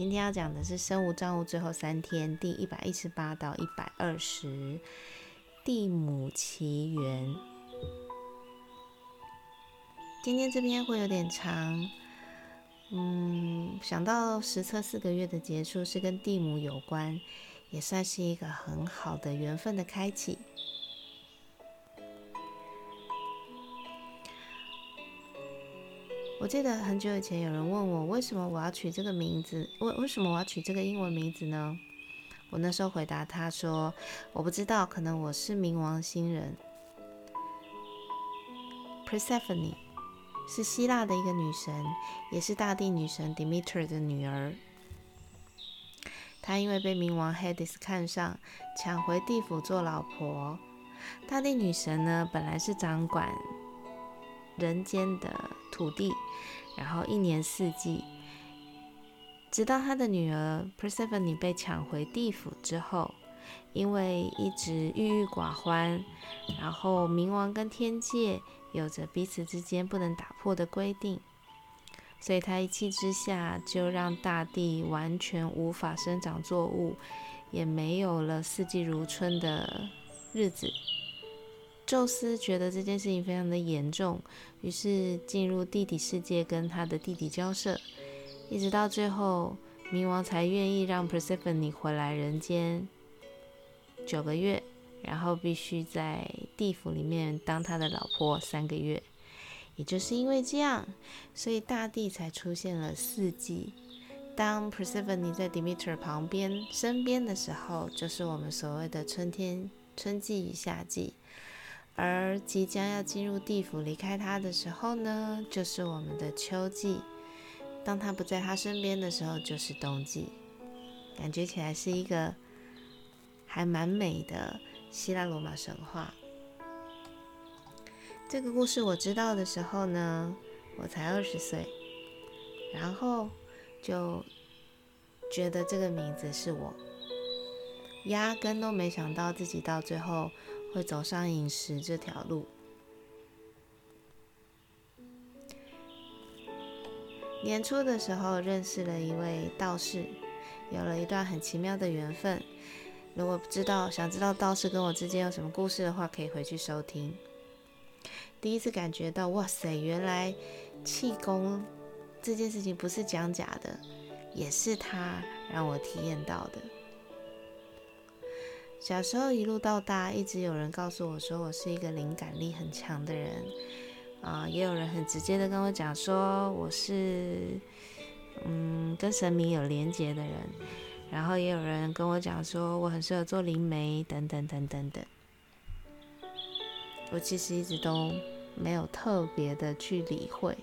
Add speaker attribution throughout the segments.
Speaker 1: 今天要讲的是生物账户最后三天，第一百一十八到一百二十，地母奇缘。今天这篇会有点长，嗯，想到实测四个月的结束是跟地母有关，也算是一个很好的缘分的开启。我记得很久以前有人问我，为什么我要取这个名字？为为什么我要取这个英文名字呢？我那时候回答他说：“我不知道，可能我是冥王星人。Persephone 是希腊的一个女神，也是大地女神 Demeter 的女儿。她因为被冥王 Hades 看上，抢回地府做老婆。大地女神呢，本来是掌管。”人间的土地，然后一年四季，直到他的女儿 Persephone 被抢回地府之后，因为一直郁郁寡欢，然后冥王跟天界有着彼此之间不能打破的规定，所以他一气之下就让大地完全无法生长作物，也没有了四季如春的日子。宙斯觉得这件事情非常的严重，于是进入地底世界跟他的弟弟交涉，一直到最后，冥王才愿意让 Persephone 回来人间九个月，然后必须在地府里面当他的老婆三个月。也就是因为这样，所以大地才出现了四季。当 Persephone 在 Demeter 旁边身边的时候，就是我们所谓的春天、春季与夏季。而即将要进入地府离开他的时候呢，就是我们的秋季。当他不在他身边的时候，就是冬季。感觉起来是一个还蛮美的希腊罗马神话。这个故事我知道的时候呢，我才二十岁，然后就觉得这个名字是我，压根都没想到自己到最后。会走上饮食这条路。年初的时候认识了一位道士，有了一段很奇妙的缘分。如果不知道想知道道士跟我之间有什么故事的话，可以回去收听。第一次感觉到，哇塞，原来气功这件事情不是讲假的，也是他让我体验到的。小时候一路到大，一直有人告诉我说我是一个灵感力很强的人，啊，也有人很直接的跟我讲说我是，嗯，跟神明有连结的人，然后也有人跟我讲说我很适合做灵媒等等等等等。我其实一直都没有特别的去理会。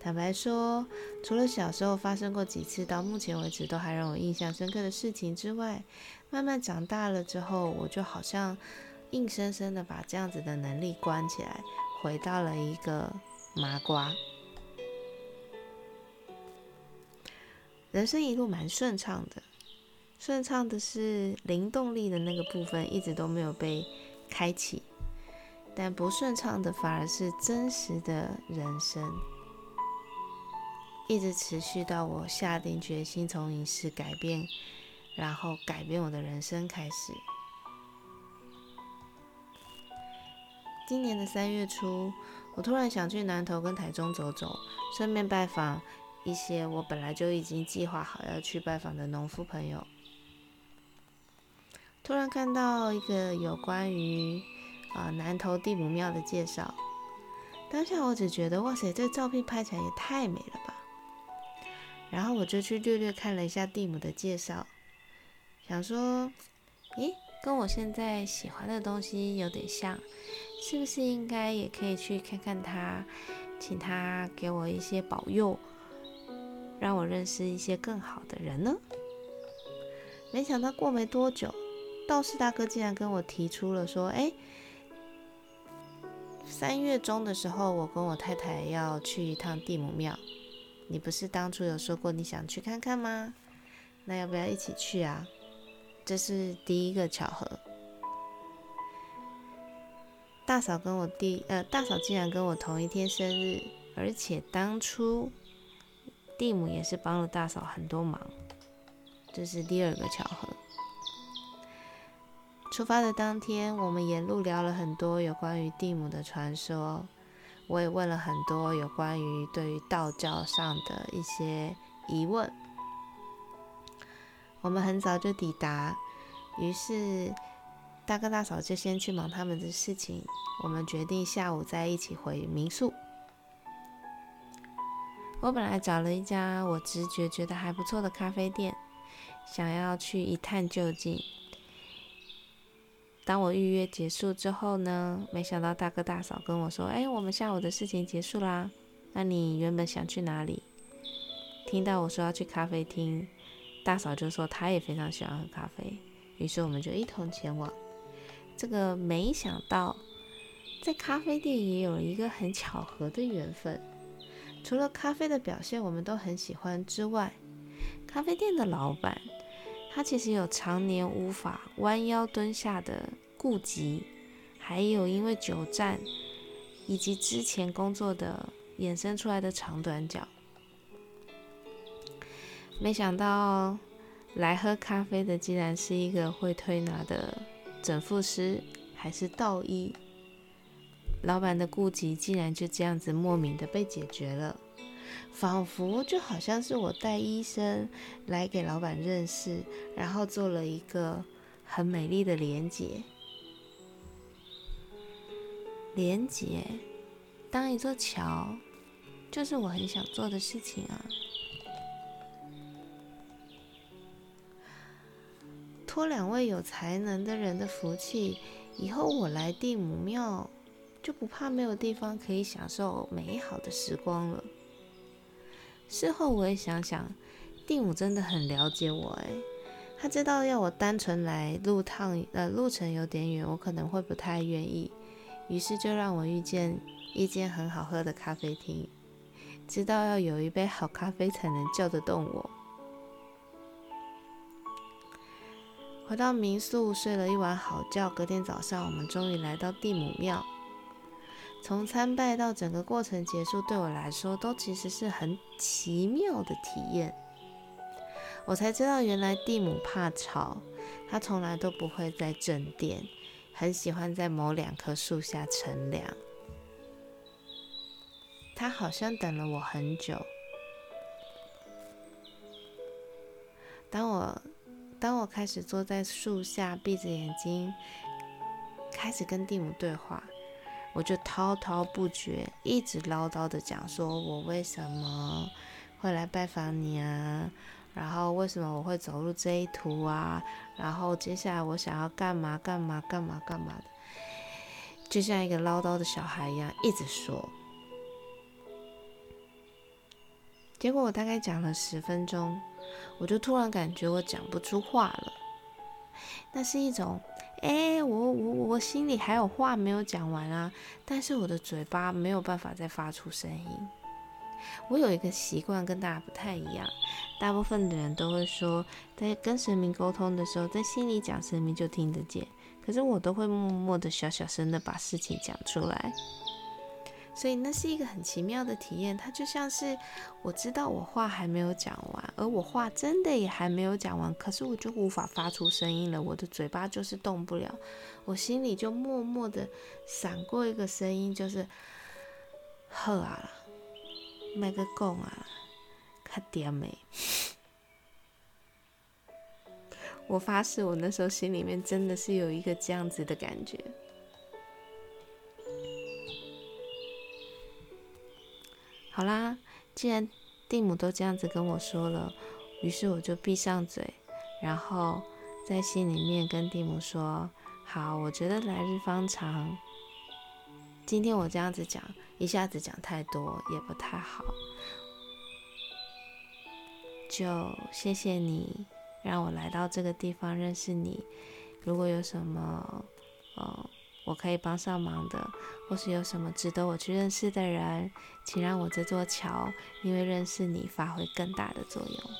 Speaker 1: 坦白说，除了小时候发生过几次到目前为止都还让我印象深刻的事情之外，慢慢长大了之后，我就好像硬生生的把这样子的能力关起来，回到了一个麻瓜。人生一路蛮顺畅的，顺畅的是灵动力的那个部分一直都没有被开启，但不顺畅的反而是真实的人生。一直持续到我下定决心从饮食改变，然后改变我的人生开始。今年的三月初，我突然想去南投跟台中走走，顺便拜访一些我本来就已经计划好要去拜访的农夫朋友。突然看到一个有关于啊南投地母庙的介绍，当下我只觉得哇塞，这照片拍起来也太美了吧！然后我就去略略看了一下蒂姆的介绍，想说，咦，跟我现在喜欢的东西有点像，是不是应该也可以去看看他，请他给我一些保佑，让我认识一些更好的人呢？没想到过没多久，道士大哥竟然跟我提出了说：“哎，三月中的时候，我跟我太太要去一趟蒂姆庙。你不是当初有说过你想去看看吗？那要不要一起去啊？”这是第一个巧合。大嫂跟我弟，呃，大嫂竟然跟我同一天生日，而且当初蒂姆也是帮了大嫂很多忙，这是第二个巧合。出发的当天，我们沿路聊了很多有关于蒂姆的传说，我也问了很多有关于对于道教上的一些疑问。我们很早就抵达，于是。大哥大嫂就先去忙他们的事情，我们决定下午再一起回民宿。我本来找了一家我直觉觉得还不错的咖啡店，想要去一探究竟。当我预约结束之后呢，没想到大哥大嫂跟我说：“哎，我们下午的事情结束啦，那你原本想去哪里？”听到我说要去咖啡厅，大嫂就说她也非常喜欢喝咖啡，于是我们就一同前往。这个没想到，在咖啡店也有一个很巧合的缘分。除了咖啡的表现我们都很喜欢之外，咖啡店的老板他其实有常年无法弯腰蹲下的痼疾，还有因为久站以及之前工作的衍生出来的长短脚。没想到来喝咖啡的竟然是一个会推拿的。整复师还是道医，老板的顾忌竟然就这样子莫名的被解决了，仿佛就好像是我带医生来给老板认识，然后做了一个很美丽的连结。连结，当一座桥，就是我很想做的事情啊。托两位有才能的人的福气，以后我来地母庙就不怕没有地方可以享受美好的时光了。事后我也想想，地母真的很了解我，哎，他知道要我单纯来路趟，呃，路程有点远，我可能会不太愿意，于是就让我遇见一间很好喝的咖啡厅，知道要有一杯好咖啡才能叫得动我。回到民宿睡了一晚好觉，隔天早上我们终于来到地母庙。从参拜到整个过程结束，对我来说都其实是很奇妙的体验。我才知道原来蒂姆怕吵，他从来都不会在正殿，很喜欢在某两棵树下乘凉。他好像等了我很久。当我。当我开始坐在树下，闭着眼睛，开始跟蒂姆对话，我就滔滔不绝，一直唠叨的讲，说我为什么会来拜访你啊？然后为什么我会走入这一途啊？然后接下来我想要干嘛干嘛干嘛干嘛的，就像一个唠叨的小孩一样，一直说。结果我大概讲了十分钟。我就突然感觉我讲不出话了，那是一种，哎，我我我心里还有话没有讲完啊，但是我的嘴巴没有办法再发出声音。我有一个习惯跟大家不太一样，大部分的人都会说，在跟神明沟通的时候，在心里讲，神明就听得见，可是我都会默默的小小声的把事情讲出来。所以那是一个很奇妙的体验，它就像是我知道我话还没有讲完，而我话真的也还没有讲完，可是我就无法发出声音了，我的嘴巴就是动不了，我心里就默默的闪过一个声音，就是呵啊，麦个讲啊，卡点没。我发誓，我那时候心里面真的是有一个这样子的感觉。好啦，既然蒂姆都这样子跟我说了，于是我就闭上嘴，然后在心里面跟蒂姆说：“好，我觉得来日方长。今天我这样子讲，一下子讲太多也不太好，就谢谢你让我来到这个地方认识你，如果有什么我可以帮上忙的，或是有什么值得我去认识的人，请让我这座桥因为认识你发挥更大的作用。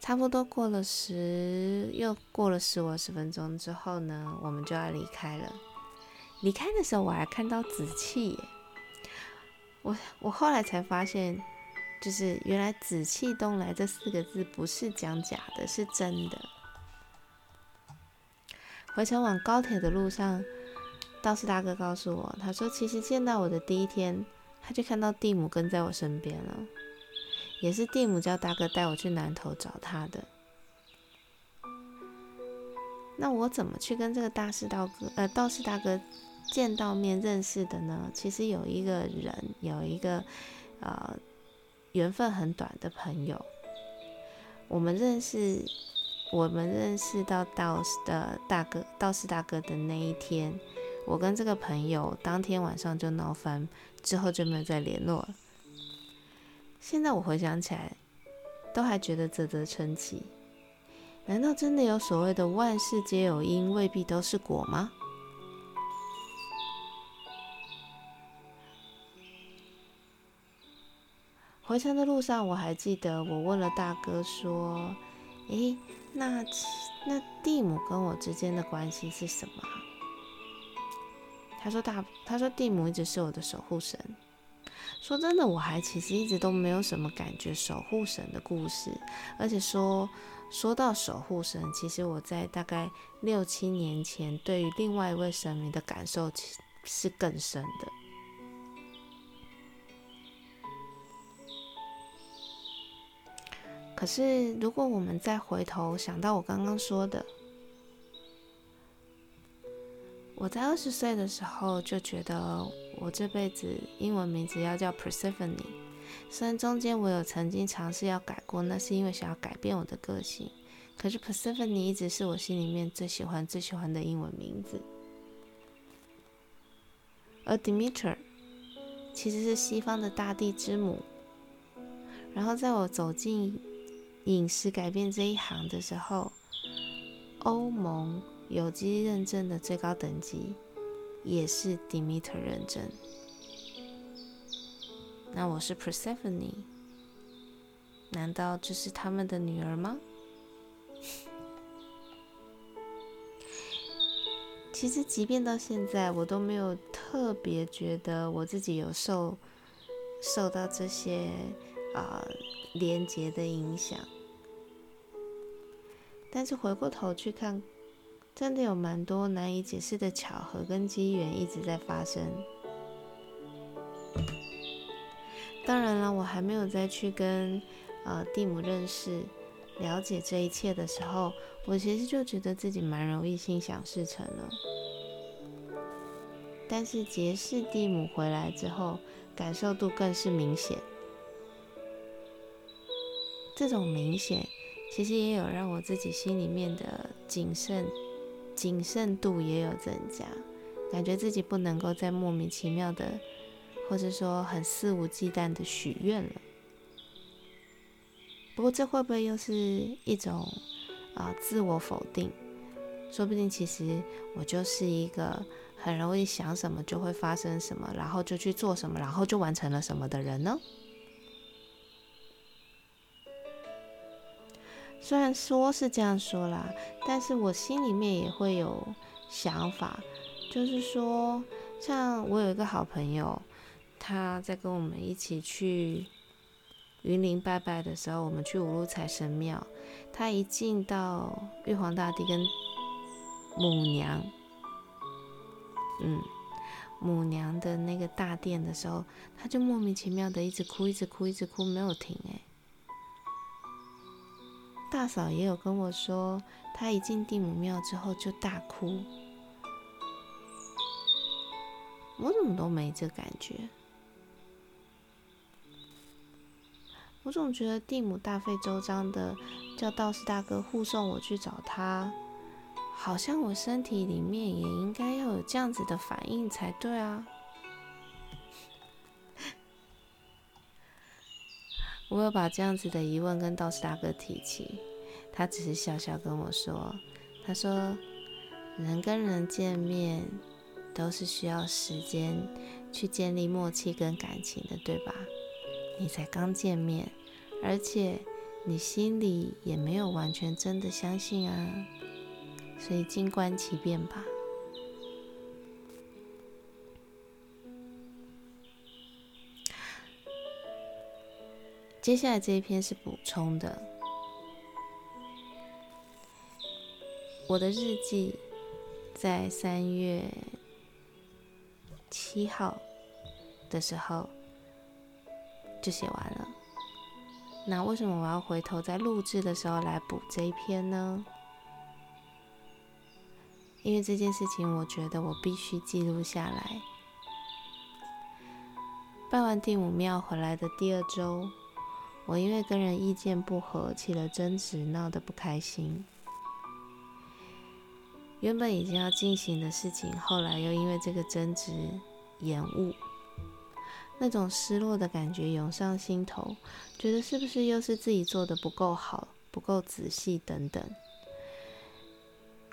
Speaker 1: 差不多过了十，又过了十五二十分钟之后呢，我们就要离开了。离开的时候，我还看到紫气耶。我我后来才发现，就是原来“紫气东来”这四个字不是讲假的，是真的。回程往高铁的路上，道士大哥告诉我，他说其实见到我的第一天，他就看到蒂姆跟在我身边了。也是蒂姆叫大哥带我去南头找他的。那我怎么去跟这个大士道哥呃道士大哥见到面认识的呢？其实有一个人，有一个呃缘分很短的朋友。我们认识，我们认识到道士的大哥道士大哥的那一天，我跟这个朋友当天晚上就闹翻，之后就没有再联络了。现在我回想起来，都还觉得啧啧称奇。难道真的有所谓的万事皆有因，未必都是果吗？回程的路上，我还记得我问了大哥说：“诶，那那蒂姆跟我之间的关系是什么？”他说：“大，他说蒂姆一直是我的守护神。”说真的，我还其实一直都没有什么感觉守护神的故事，而且说说到守护神，其实我在大概六七年前对于另外一位神明的感受是更深的。可是如果我们再回头想到我刚刚说的，我在二十岁的时候就觉得。我这辈子英文名字要叫 Persephone，虽然中间我有曾经尝试要改过，那是因为想要改变我的个性。可是 Persephone 一直是我心里面最喜欢、最喜欢的英文名字。而 Demeter 其实是西方的大地之母。然后在我走进饮食改变这一行的时候，欧盟有机认证的最高等级。也是 Demeter 认证，那我是 Persephone，难道这是他们的女儿吗？其实，即便到现在，我都没有特别觉得我自己有受受到这些啊连接的影响，但是回过头去看。真的有蛮多难以解释的巧合跟机缘一直在发生。当然了，我还没有再去跟呃蒂姆认识、了解这一切的时候，我其实就觉得自己蛮容易心想事成了。但是结识蒂姆回来之后，感受度更是明显。这种明显，其实也有让我自己心里面的谨慎。谨慎度也有增加，感觉自己不能够再莫名其妙的，或者说很肆无忌惮的许愿了。不过这会不会又是一种啊自我否定？说不定其实我就是一个很容易想什么就会发生什么，然后就去做什么，然后就完成了什么的人呢？虽然说是这样说啦，但是我心里面也会有想法，就是说，像我有一个好朋友，他在跟我们一起去云林拜拜的时候，我们去五路财神庙，他一进到玉皇大帝跟母娘，嗯，母娘的那个大殿的时候，他就莫名其妙的一直哭，一直哭，一直哭，没有停，诶。大嫂也有跟我说，她一进地母庙之后就大哭。我怎么都没这感觉？我总觉得地母大费周章的叫道士大哥护送我去找他，好像我身体里面也应该要有这样子的反应才对啊。我有把这样子的疑问跟道士大哥提起，他只是笑笑跟我说：“他说，人跟人见面都是需要时间去建立默契跟感情的，对吧？你才刚见面，而且你心里也没有完全真的相信啊，所以静观其变吧。”接下来这一篇是补充的。我的日记在三月七号的时候就写完了。那为什么我要回头在录制的时候来补这一篇呢？因为这件事情，我觉得我必须记录下来。拜完第五庙回来的第二周。我因为跟人意见不合起了争执，闹得不开心。原本已经要进行的事情，后来又因为这个争执延误，那种失落的感觉涌上心头，觉得是不是又是自己做的不够好、不够仔细等等。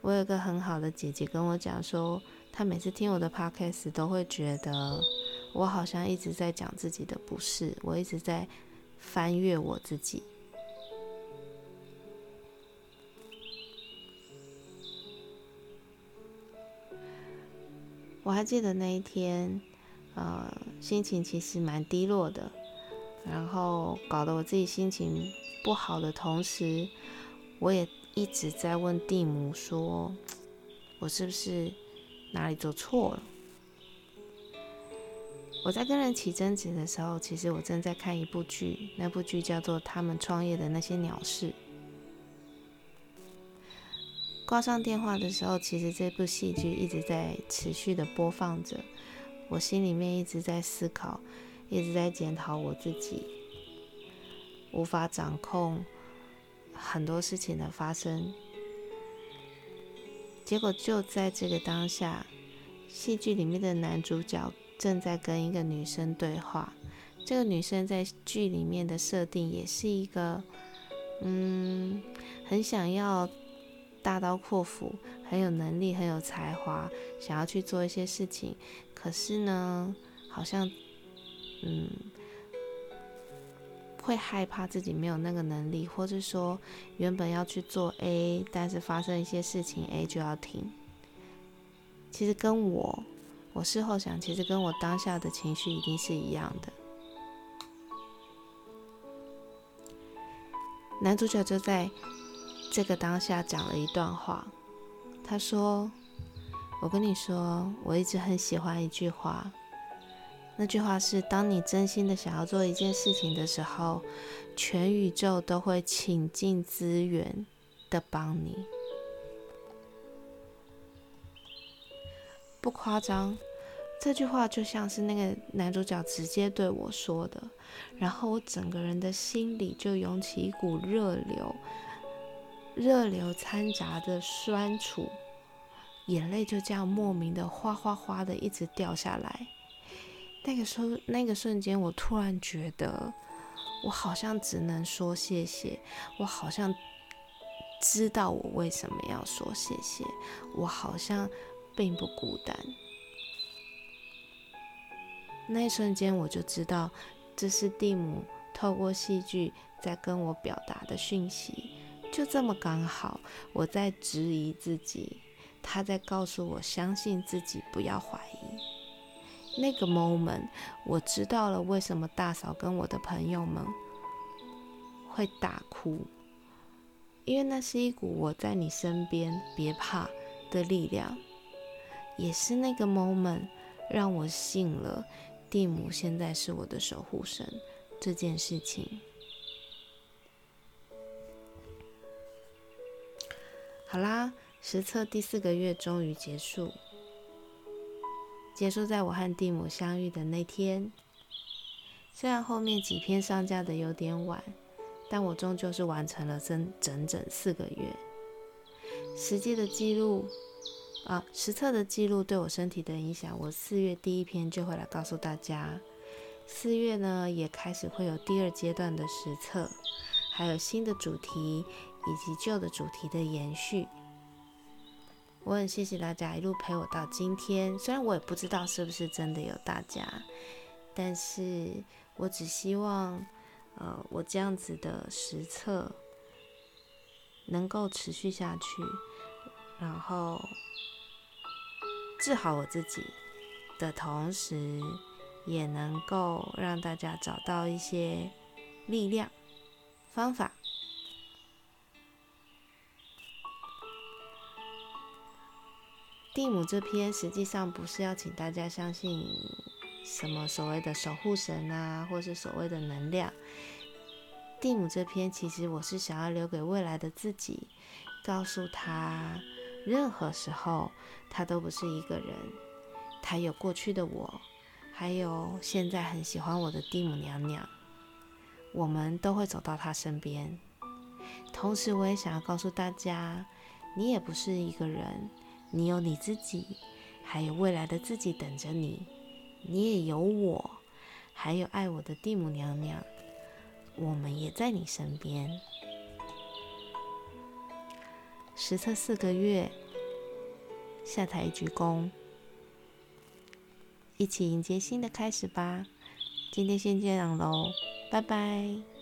Speaker 1: 我有个很好的姐姐跟我讲说，她每次听我的 podcast 都会觉得我好像一直在讲自己的不是，我一直在。翻阅我自己，我还记得那一天，呃，心情其实蛮低落的，然后搞得我自己心情不好的同时，我也一直在问蒂姆说，我是不是哪里做错了？我在跟人起争执的时候，其实我正在看一部剧，那部剧叫做《他们创业的那些鸟事》。挂上电话的时候，其实这部戏剧一直在持续的播放着，我心里面一直在思考，一直在检讨我自己，无法掌控很多事情的发生。结果就在这个当下，戏剧里面的男主角。正在跟一个女生对话，这个女生在剧里面的设定也是一个，嗯，很想要大刀阔斧，很有能力，很有才华，想要去做一些事情。可是呢，好像，嗯，会害怕自己没有那个能力，或者说原本要去做 A，但是发生一些事情，A 就要停。其实跟我。我事后想，其实跟我当下的情绪一定是一样的。男主角就在这个当下讲了一段话，他说：“我跟你说，我一直很喜欢一句话，那句话是：当你真心的想要做一件事情的时候，全宇宙都会倾尽资源的帮你。”不夸张，这句话就像是那个男主角直接对我说的，然后我整个人的心里就涌起一股热流，热流掺杂着酸楚，眼泪就这样莫名的哗哗哗的一直掉下来。那个时候，那个瞬间，我突然觉得，我好像只能说谢谢，我好像知道我为什么要说谢谢，我好像。并不孤单。那一瞬间，我就知道这是蒂姆透过戏剧在跟我表达的讯息。就这么刚好，我在质疑自己，他在告诉我相信自己，不要怀疑。那个 moment，我知道了为什么大嫂跟我的朋友们会大哭，因为那是一股我在你身边，别怕的力量。也是那个 moment 让我信了蒂姆现在是我的守护神这件事情。好啦，实测第四个月终于结束，结束在我和蒂姆相遇的那天。虽然后面几篇上架的有点晚，但我终究是完成了整整整四个月实际的记录。啊，实测的记录对我身体的影响，我四月第一篇就会来告诉大家。四月呢，也开始会有第二阶段的实测，还有新的主题以及旧的主题的延续。我很谢谢大家一路陪我到今天，虽然我也不知道是不是真的有大家，但是我只希望，呃，我这样子的实测能够持续下去，然后治好我自己的同时，也能够让大家找到一些力量、方法。蒂姆这篇实际上不是要请大家相信什么所谓的守护神啊，或是所谓的能量。蒂姆这篇其实我是想要留给未来的自己，告诉他，任何时候他都不是一个人，他有过去的我，还有现在很喜欢我的蒂姆娘娘，我们都会走到他身边。同时，我也想要告诉大家，你也不是一个人。你有你自己，还有未来的自己等着你。你也有我，还有爱我的蒂姆娘娘，我们也在你身边。实测四个月，下台鞠躬，一起迎接新的开始吧。今天先这样喽，拜拜。